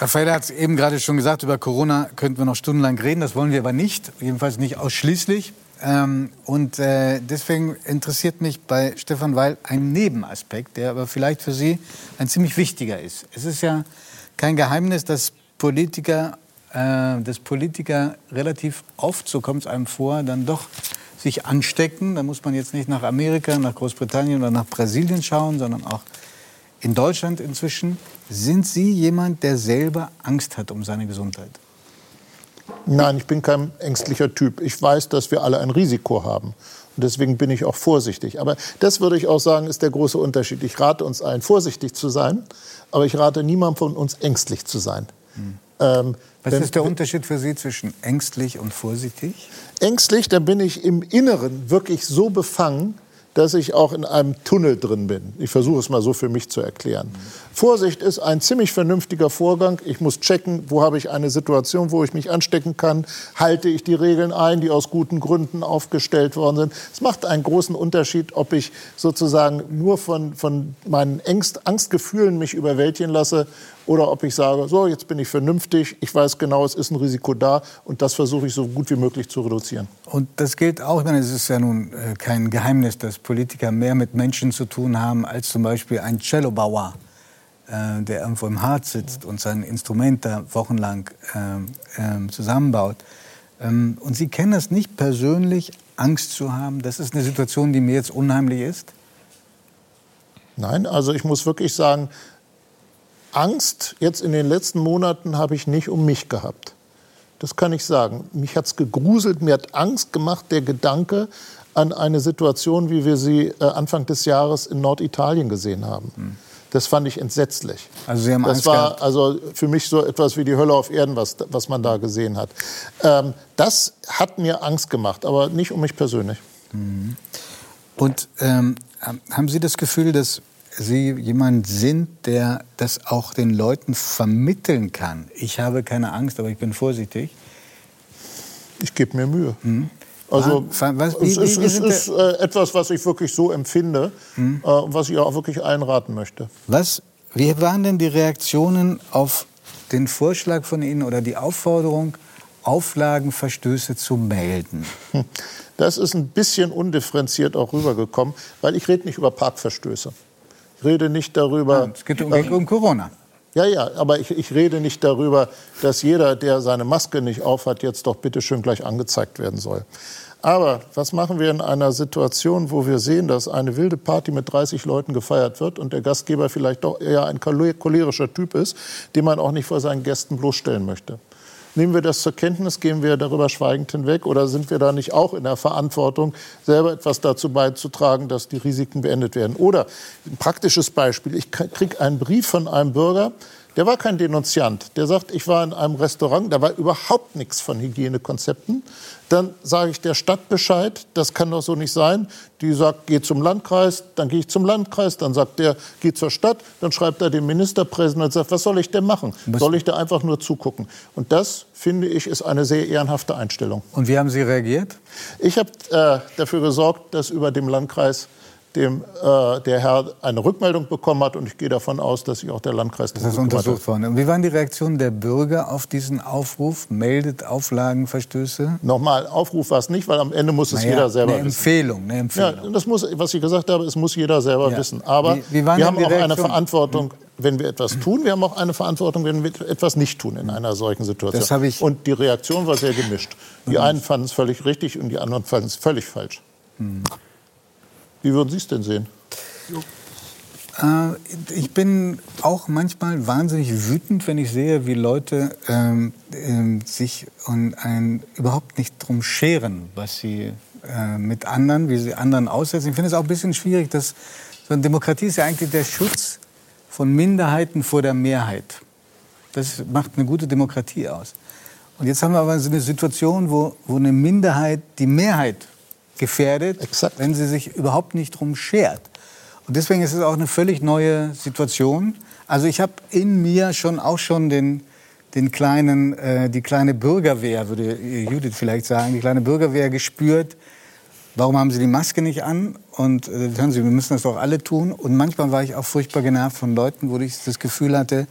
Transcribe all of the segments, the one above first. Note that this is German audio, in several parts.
Raffaele hat es eben gerade schon gesagt, über Corona könnten wir noch stundenlang reden. Das wollen wir aber nicht, jedenfalls nicht ausschließlich. Ähm, und äh, deswegen interessiert mich bei Stefan Weil ein Nebenaspekt, der aber vielleicht für Sie ein ziemlich wichtiger ist. Es ist ja kein Geheimnis, dass Politiker, äh, dass Politiker relativ oft, so kommt es einem vor, dann doch sich anstecken. Da muss man jetzt nicht nach Amerika, nach Großbritannien oder nach Brasilien schauen, sondern auch in Deutschland inzwischen. Sind Sie jemand, der selber Angst hat um seine Gesundheit? Nein, ich bin kein ängstlicher Typ. Ich weiß, dass wir alle ein Risiko haben. Und deswegen bin ich auch vorsichtig. Aber das würde ich auch sagen, ist der große Unterschied. Ich rate uns allen, vorsichtig zu sein, aber ich rate niemandem von uns, ängstlich zu sein. Hm. Ähm, Was ist der Unterschied für Sie zwischen ängstlich und vorsichtig? Ängstlich, da bin ich im Inneren wirklich so befangen, dass ich auch in einem Tunnel drin bin. Ich versuche es mal so für mich zu erklären. Vorsicht ist ein ziemlich vernünftiger Vorgang. Ich muss checken, wo habe ich eine Situation, wo ich mich anstecken kann. Halte ich die Regeln ein, die aus guten Gründen aufgestellt worden sind. Es macht einen großen Unterschied, ob ich sozusagen nur von, von meinen Angst, Angstgefühlen mich überwältigen lasse oder ob ich sage, so, jetzt bin ich vernünftig, ich weiß genau, es ist ein Risiko da und das versuche ich so gut wie möglich zu reduzieren. Und das gilt auch, ich meine, es ist ja nun äh, kein Geheimnis, dass Politiker mehr mit Menschen zu tun haben als zum Beispiel ein Cellobauer, äh, der irgendwo im Harz sitzt und sein Instrument da wochenlang äh, zusammenbaut. Ähm, und Sie kennen das nicht persönlich, Angst zu haben? Das ist eine Situation, die mir jetzt unheimlich ist? Nein, also ich muss wirklich sagen, Angst jetzt in den letzten Monaten habe ich nicht um mich gehabt. Das kann ich sagen. Mich hat es gegruselt, mir hat Angst gemacht der Gedanke an eine Situation, wie wir sie äh, Anfang des Jahres in Norditalien gesehen haben. Hm. Das fand ich entsetzlich. Also Sie haben das Angst war gehabt. also für mich so etwas wie die Hölle auf Erden, was, was man da gesehen hat. Ähm, das hat mir Angst gemacht, aber nicht um mich persönlich. Mhm. Und ähm, haben Sie das Gefühl, dass Sie jemand sind, der das auch den Leuten vermitteln kann? Ich habe keine Angst, aber ich bin vorsichtig. Ich gebe mir Mühe. Mhm. Also was, wie, es ist, es ist äh, etwas, was ich wirklich so empfinde, hm. äh, was ich auch wirklich einraten möchte. Was, wie waren denn die Reaktionen auf den Vorschlag von Ihnen oder die Aufforderung, Auflagenverstöße zu melden? Das ist ein bisschen undifferenziert auch rübergekommen, weil ich rede nicht über Parkverstöße. Ich rede nicht darüber. Nein, es geht um, um Corona. Ja, ja, aber ich, ich, rede nicht darüber, dass jeder, der seine Maske nicht aufhat, jetzt doch bitte schön gleich angezeigt werden soll. Aber was machen wir in einer Situation, wo wir sehen, dass eine wilde Party mit 30 Leuten gefeiert wird und der Gastgeber vielleicht doch eher ein cholerischer Typ ist, den man auch nicht vor seinen Gästen bloßstellen möchte? Nehmen wir das zur Kenntnis, gehen wir darüber schweigend hinweg? Oder sind wir da nicht auch in der Verantwortung, selber etwas dazu beizutragen, dass die Risiken beendet werden? Oder ein praktisches Beispiel, ich kriege einen Brief von einem Bürger, der war kein Denunziant. Der sagt, ich war in einem Restaurant, da war überhaupt nichts von Hygienekonzepten. Dann sage ich der Stadt Bescheid, das kann doch so nicht sein. Die sagt, geh zum Landkreis, dann gehe ich zum Landkreis, dann sagt der, geh zur Stadt, dann schreibt er dem Ministerpräsidenten und sagt, was soll ich denn machen? Soll ich da einfach nur zugucken? Und das, finde ich, ist eine sehr ehrenhafte Einstellung. Und wie haben Sie reagiert? Ich habe äh, dafür gesorgt, dass über dem Landkreis dem äh, der Herr eine Rückmeldung bekommen hat. Und ich gehe davon aus, dass sich auch der Landkreis das ist untersucht worden. Und wie waren die Reaktionen der Bürger auf diesen Aufruf? Meldet Auflagenverstöße? Nochmal, Aufruf war es nicht, weil am Ende muss es naja, jeder selber eine Empfehlung, wissen. Eine Empfehlung. Ja, das muss, was ich gesagt habe, es muss jeder selber ja. wissen. Aber wie, wie wir haben auch eine Verantwortung, wenn wir etwas tun. Wir haben auch eine Verantwortung, wenn wir etwas nicht tun in einer solchen Situation. Das ich und die Reaktion war sehr gemischt. Die einen fanden es völlig richtig und die anderen fanden es völlig falsch. Mhm. Wie würden Sie es denn sehen? Äh, ich bin auch manchmal wahnsinnig wütend, wenn ich sehe, wie Leute ähm, äh, sich und ein, überhaupt nicht drum scheren, was sie äh, mit anderen, wie sie anderen aussetzen. Ich finde es auch ein bisschen schwierig, dass so eine Demokratie ist ja eigentlich der Schutz von Minderheiten vor der Mehrheit. Das macht eine gute Demokratie aus. Und jetzt haben wir aber so eine Situation, wo, wo eine Minderheit die Mehrheit gefährdet, Exakt. wenn sie sich überhaupt nicht drum schert. Und deswegen ist es auch eine völlig neue Situation. Also ich habe in mir schon auch schon den, den kleinen, äh, die kleine Bürgerwehr, würde Judith vielleicht sagen, die kleine Bürgerwehr gespürt. Warum haben Sie die Maske nicht an? Und äh, hören Sie, wir müssen das doch alle tun. Und manchmal war ich auch furchtbar genervt von Leuten, wo ich das Gefühl hatte,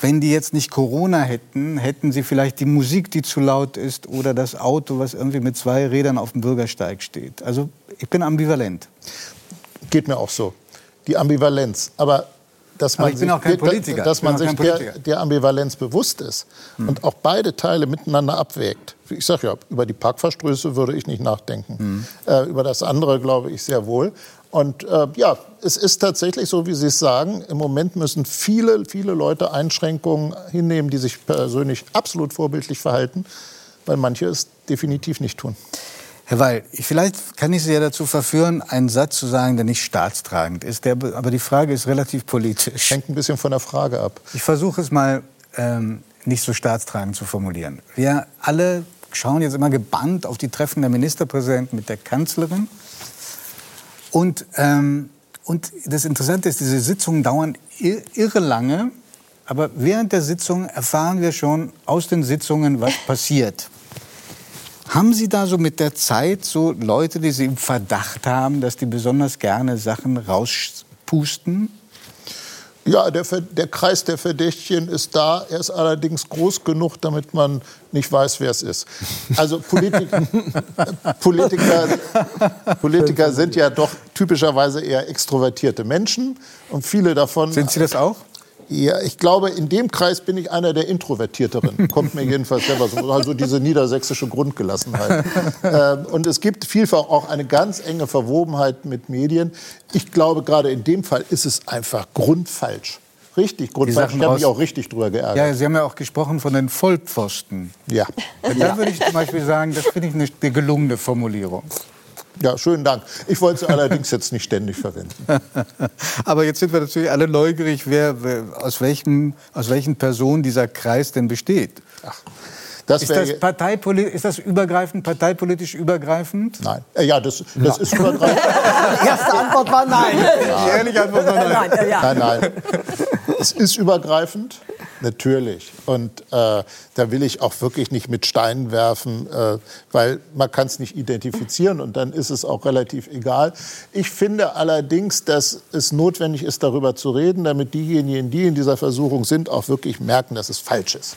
wenn die jetzt nicht Corona hätten, hätten sie vielleicht die Musik, die zu laut ist oder das Auto, was irgendwie mit zwei Rädern auf dem Bürgersteig steht. Also ich bin ambivalent. Geht mir auch so. Die Ambivalenz. Aber dass man sich. Dass man sich der, der Ambivalenz bewusst ist und auch beide Teile miteinander abwägt. Ich sage ja, über die Parkverstöße würde ich nicht nachdenken. Äh, über das andere glaube ich sehr wohl. Und äh, ja, es ist tatsächlich so, wie Sie es sagen. Im Moment müssen viele, viele Leute Einschränkungen hinnehmen, die sich persönlich absolut vorbildlich verhalten, weil manche es definitiv nicht tun. Herr Weil, ich- vielleicht kann ich Sie ja dazu verführen, einen Satz zu sagen, der nicht staatstragend ist. Der, aber die Frage ist relativ politisch. Hängt ein bisschen von der Frage ab. Ich versuche es mal ähm, nicht so staatstragend zu formulieren. Wir alle schauen jetzt immer gebannt auf die Treffen der Ministerpräsidenten mit der Kanzlerin. Und, ähm, und das Interessante ist, diese Sitzungen dauern ir irre lange. Aber während der Sitzung erfahren wir schon aus den Sitzungen, was passiert. Haben Sie da so mit der Zeit so Leute, die Sie im Verdacht haben, dass die besonders gerne Sachen rauspusten? Ja, der, der Kreis der Verdächtigen ist da. Er ist allerdings groß genug, damit man nicht weiß, wer es ist. Also Politik, Politiker, Politiker sind ja doch typischerweise eher extrovertierte Menschen. Und viele davon. Sind Sie das auch? Ja, ich glaube, in dem Kreis bin ich einer der Introvertierteren. Kommt mir jedenfalls selber so. Also diese niedersächsische Grundgelassenheit. ähm, und es gibt vielfach auch eine ganz enge Verwobenheit mit Medien. Ich glaube, gerade in dem Fall ist es einfach grundfalsch. Richtig grundfalsch. Ich habe mich auch richtig drüber geärgert. Ja, Sie haben ja auch gesprochen von den Vollpfosten. Ja. Und Da würde ich zum Beispiel sagen, das finde ich eine gelungene Formulierung. Ja, schönen Dank. Ich wollte sie allerdings jetzt nicht ständig verwenden. Aber jetzt sind wir natürlich alle neugierig, wer, wer, aus, welchem, aus welchen Personen dieser Kreis denn besteht. Das Ist das, Parteipoli ist das übergreifend, parteipolitisch übergreifend? Nein. Äh, Ja, das, das ist übergreifend. Die erste Antwort war nein. Die ehrliche Antwort war nein. nein, ja. Nein, nein. Es ist übergreifend, natürlich. Und äh, da will ich auch wirklich nicht mit Steinen werfen, äh, weil man kann es nicht identifizieren und dann ist es auch relativ egal. Ich finde allerdings, dass es notwendig ist, darüber zu reden, damit diejenigen, die in dieser Versuchung sind, auch wirklich merken, dass es falsch ist.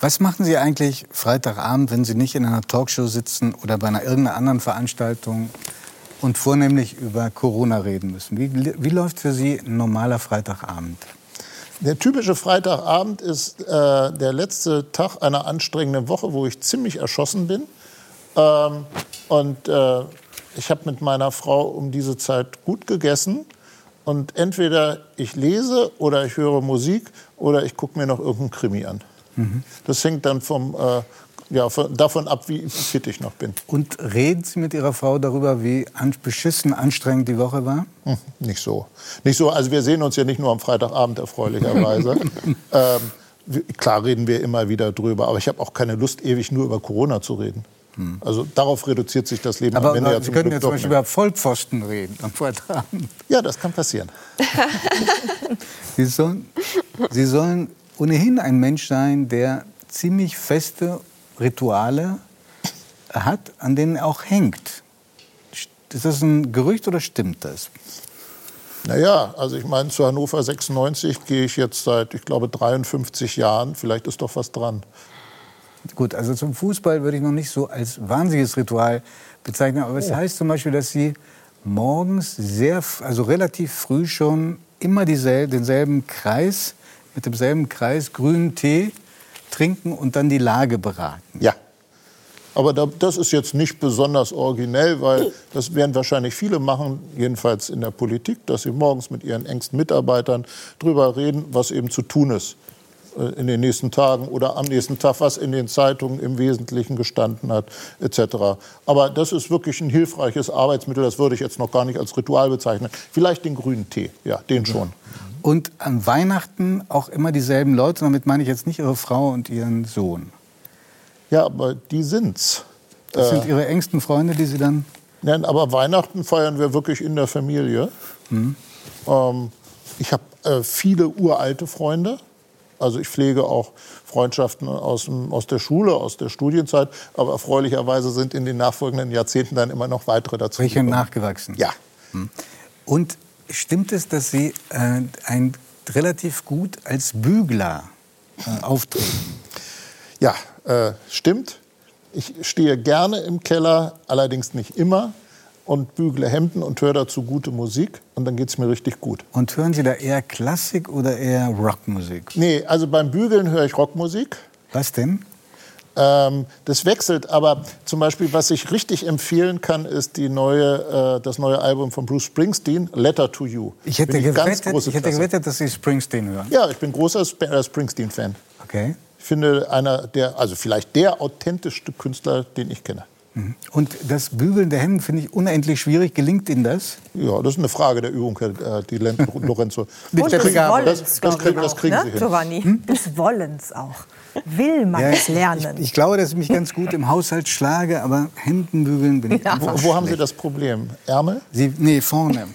Was machen Sie eigentlich Freitagabend, wenn Sie nicht in einer Talkshow sitzen oder bei einer irgendeiner anderen Veranstaltung und vornehmlich über Corona reden müssen? Wie, wie läuft für Sie ein normaler Freitagabend? Der typische Freitagabend ist äh, der letzte Tag einer anstrengenden Woche, wo ich ziemlich erschossen bin. Ähm, und äh, ich habe mit meiner Frau um diese Zeit gut gegessen. Und entweder ich lese oder ich höre Musik oder ich gucke mir noch irgendeinen Krimi an. Das hängt dann vom, äh, ja, von, davon ab, wie fit ich noch bin. Und reden Sie mit Ihrer Frau darüber, wie an, beschissen anstrengend die Woche war? Hm, Nicht so. Nicht so. Also wir sehen uns ja nicht nur am Freitagabend erfreulicherweise. ähm, klar reden wir immer wieder drüber, aber ich habe auch keine Lust, ewig nur über Corona zu reden. Also darauf reduziert sich das Leben Aber am Ende ja Sie können ja zum Beispiel über Vollpfosten reden am Freitagabend. Ja, das kann passieren. Sie sollen, Sie sollen ohnehin ein Mensch sein, der ziemlich feste Rituale hat, an denen er auch hängt. Ist das ein Gerücht oder stimmt das? Naja, also ich meine, zu Hannover 96 gehe ich jetzt seit, ich glaube, 53 Jahren. Vielleicht ist doch was dran. Gut, also zum Fußball würde ich noch nicht so als wahnsinniges Ritual bezeichnen. Aber es heißt zum Beispiel, dass Sie morgens sehr, also relativ früh schon immer diesel, denselben Kreis, mit demselben Kreis grünen Tee trinken und dann die Lage beraten. Ja. Aber da, das ist jetzt nicht besonders originell, weil das werden wahrscheinlich viele machen, jedenfalls in der Politik, dass sie morgens mit ihren engsten Mitarbeitern drüber reden, was eben zu tun ist äh, in den nächsten Tagen oder am nächsten Tag, was in den Zeitungen im Wesentlichen gestanden hat, etc. Aber das ist wirklich ein hilfreiches Arbeitsmittel, das würde ich jetzt noch gar nicht als Ritual bezeichnen. Vielleicht den grünen Tee, ja, den schon. Und an Weihnachten auch immer dieselben Leute. Damit meine ich jetzt nicht Ihre Frau und Ihren Sohn. Ja, aber die sind's. Das sind Ihre engsten Freunde, die Sie dann. Nein, aber Weihnachten feiern wir wirklich in der Familie. Ähm, ich habe äh, viele uralte Freunde. Also ich pflege auch Freundschaften aus, aus der Schule, aus der Studienzeit. Aber erfreulicherweise sind in den nachfolgenden Jahrzehnten dann immer noch weitere dazu. Welche nachgewachsen? Ja. Und stimmt es, dass Sie äh, ein relativ gut als Bügler äh, auftreten. Ja, äh, stimmt. Ich stehe gerne im Keller, allerdings nicht immer und bügle Hemden und höre dazu gute Musik und dann geht es mir richtig gut. Und hören Sie da eher Klassik oder eher Rockmusik? Nee, also beim Bügeln höre ich Rockmusik. Was denn? Ähm, das wechselt, aber zum Beispiel, was ich richtig empfehlen kann, ist die neue, äh, das neue Album von Bruce Springsteen, Letter to You. Ich hätte, Bin gewettet, große ich hätte gewettet, dass Sie Springsteen hören. Ja, ich bin großer Sp äh, Springsteen-Fan. Okay. Ich finde, einer der, also vielleicht der authentischste Künstler, den ich kenne. Und das Bügeln der Hemden finde ich unendlich schwierig. Gelingt Ihnen das? Ja, das ist eine Frage der Übung, Herr äh, die Lorenzo. Das- das glaub ich kriegen- das auch, kriegen ne, Sie hin. Giovanni. Des Wollens auch. Will man es lernen. Ich, ich glaube, dass ich mich ganz gut im Haushalt schlage, aber Hemdenbügeln bin ich Ja. einfach Wo, wo haben Sie das Problem? Ärmel? Sie, nee, vorne.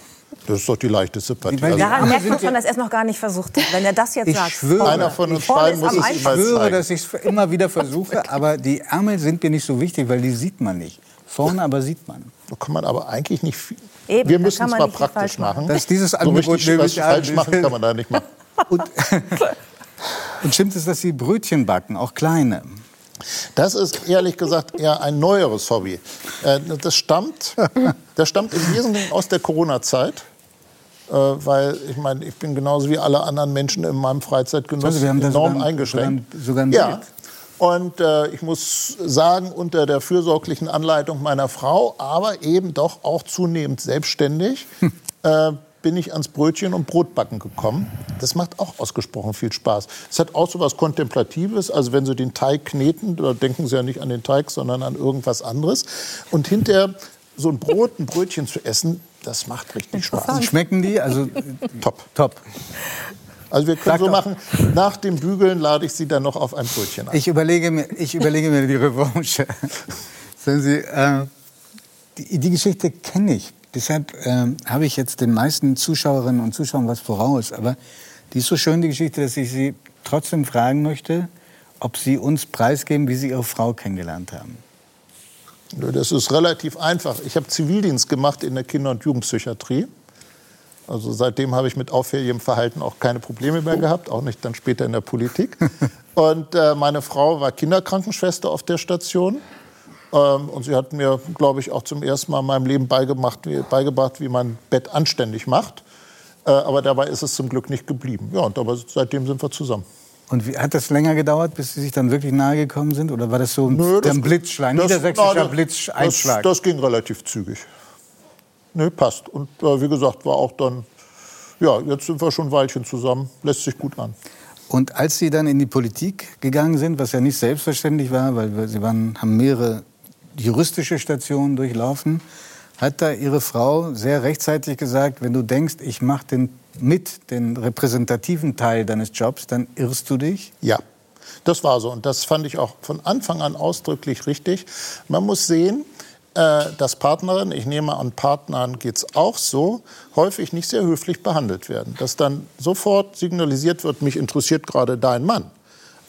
Das ist doch die leichteste Partie. Also, Daran merkt man schon, dass er es noch gar nicht versucht hat. Wenn er das jetzt Ich sagt. schwöre. Einer von uns beiden muss es ihm Ich schwöre, dass ich es immer wieder versuche, aber die Ärmel sind mir nicht so wichtig, weil die sieht man nicht. Vorne aber sieht man. da kann man aber eigentlich nicht viel. Eben, Wir müssen es mal praktisch machen. machen. Dass dieses so Angebot richtig nämlich was falsch machen kann man da nicht machen. Und, und stimmt es, dass Sie Brötchen backen, auch kleine? Das ist ehrlich gesagt eher ein neueres Hobby. Äh, Das stammt, das stammt im Wesentlichen aus der Corona-Zeit. Äh, Weil ich meine, ich bin genauso wie alle anderen Menschen in meinem Freizeitgenuss Also, enorm sogar ein- eingeschränkt. sogar ja. Und äh, ich muss sagen, unter der fürsorglichen Anleitung meiner Frau, aber eben doch auch zunehmend selbstständig, äh, bin ich ans Brötchen und Brotbacken gekommen. Das macht auch ausgesprochen viel Spaß. Es hat auch so was Kontemplatives. Also wenn Sie den Teig kneten, da denken Sie ja nicht an den Teig, sondern an irgendwas anderes. Und hinterher so ein Brot, ein Brötchen zu essen, das macht richtig Spaß. Schmecken die? Also Top. top. Also wir können Sag so doch. machen, nach dem Bügeln lade ich Sie dann noch auf ein Brötchen ein. Ich überlege mir, ich überlege mir die Revanche. Sagen Sie, äh, die, die Geschichte kenne ich. Deshalb ähm, habe ich jetzt den meisten Zuschauerinnen und Zuschauern was voraus. Aber die ist so schön, die Geschichte, dass ich Sie trotzdem fragen möchte, ob Sie uns preisgeben, wie Sie Ihre Frau kennengelernt haben. Das ist relativ einfach. Ich habe Zivildienst gemacht in der Kinder- und Jugendpsychiatrie. Also seitdem habe ich mit auffälligem Verhalten auch keine Probleme mehr gehabt, auch nicht dann später in der Politik. Und äh, meine Frau war Kinderkrankenschwester auf der Station. Ähm, und sie hat mir, glaube ich, auch zum ersten Mal in meinem Leben beigemacht, beigebracht, wie man Bett anständig macht. Äh, aber dabei ist es zum Glück nicht geblieben. Ja, und aber seitdem sind wir zusammen. Und wie, hat das länger gedauert, bis Sie sich dann wirklich nahe gekommen sind? Oder war das so ein, Nö, das- Blitzschlag, das- niedersächsischer na, das- Blitzeinschlag? Das, das ging relativ zügig. Nö, passt. Und äh, wie gesagt, war auch dann, ja, jetzt sind wir schon ein Weilchen zusammen, lässt sich gut an. Und als Sie dann in die Politik gegangen sind, was ja nicht selbstverständlich war, weil Sie waren, haben mehrere juristische Stationen durchlaufen, hat da Ihre Frau sehr rechtzeitig gesagt, wenn du denkst, ich mache den, mit den repräsentativen Teil deines Jobs, dann irrst du dich. Ja, das war so. Und das fand ich auch von Anfang an ausdrücklich richtig. Man muss sehen, äh, dass Partnerinnen, ich nehme an Partnern geht es auch so, häufig nicht sehr höflich behandelt werden. Dass dann sofort signalisiert wird, mich interessiert gerade dein Mann.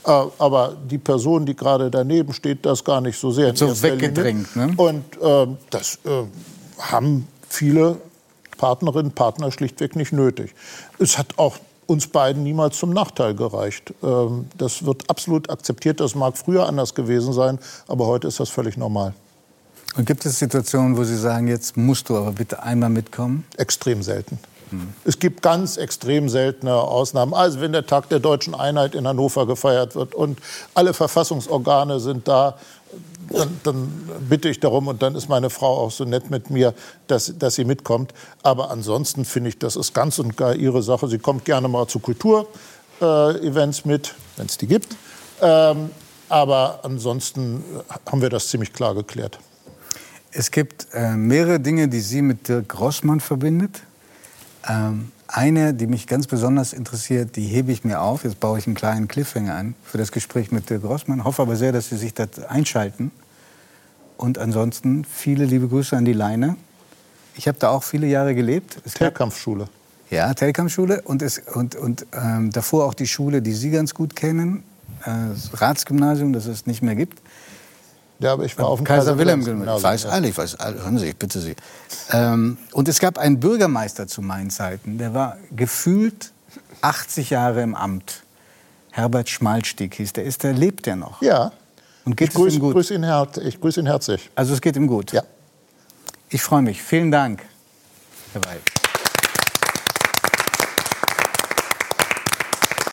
Äh, aber die Person, die gerade daneben steht, das gar nicht so sehr. So weggedrängt, ne? Und ähm, das äh, haben viele Partnerinnen, Partner schlichtweg nicht nötig. Es hat auch uns beiden niemals zum Nachteil gereicht. Ähm, das wird absolut akzeptiert. Das mag früher anders gewesen sein, aber heute ist das völlig normal. Und gibt es Situationen, wo Sie sagen, jetzt musst du aber bitte einmal mitkommen? Extrem selten. Es gibt ganz extrem seltene Ausnahmen. Also wenn der Tag der deutschen Einheit in Hannover gefeiert wird und alle Verfassungsorgane sind da, dann, dann bitte ich darum und dann ist meine Frau auch so nett mit mir, dass, dass sie mitkommt. Aber ansonsten finde ich, das ist ganz und gar ihre Sache. Sie kommt gerne mal zu Kulturevents mit, wenn es die gibt. Ähm, aber ansonsten haben wir das ziemlich klar geklärt. Es gibt äh, mehrere Dinge, die Sie mit Dirk Grossmann verbindet. Ähm, eine, die mich ganz besonders interessiert, die hebe ich mir auf. Jetzt baue ich einen kleinen Cliffhanger an für das Gespräch mit Dirk Grossmann. Hoffe aber sehr, dass Sie sich das einschalten. Und ansonsten viele liebe Grüße an die Leine. Ich habe da auch viele Jahre gelebt. Telkampfschule. ja, Telkamp-Schule und, es, und, und ähm, davor auch die Schule, die Sie ganz gut kennen, äh, das Ratsgymnasium, das es nicht mehr gibt. Ja, aber ich war auf dem Kaiser Wilhelm. Gymnasium. Ich weiß alle, ich weiß alle. Hören Sie, ich bitte Sie. Ähm, und es gab einen Bürgermeister zu meinen Zeiten, der war gefühlt 80 Jahre im Amt. Herbert Schmalstieg hieß der. Ist der, lebt der noch? Ja. Und geht ich grüße es ihm gut? grüß ihn, her- ich grüße ihn herzlich. Also es geht ihm gut. Ja. Ich freue mich. Vielen Dank, Herr Weil.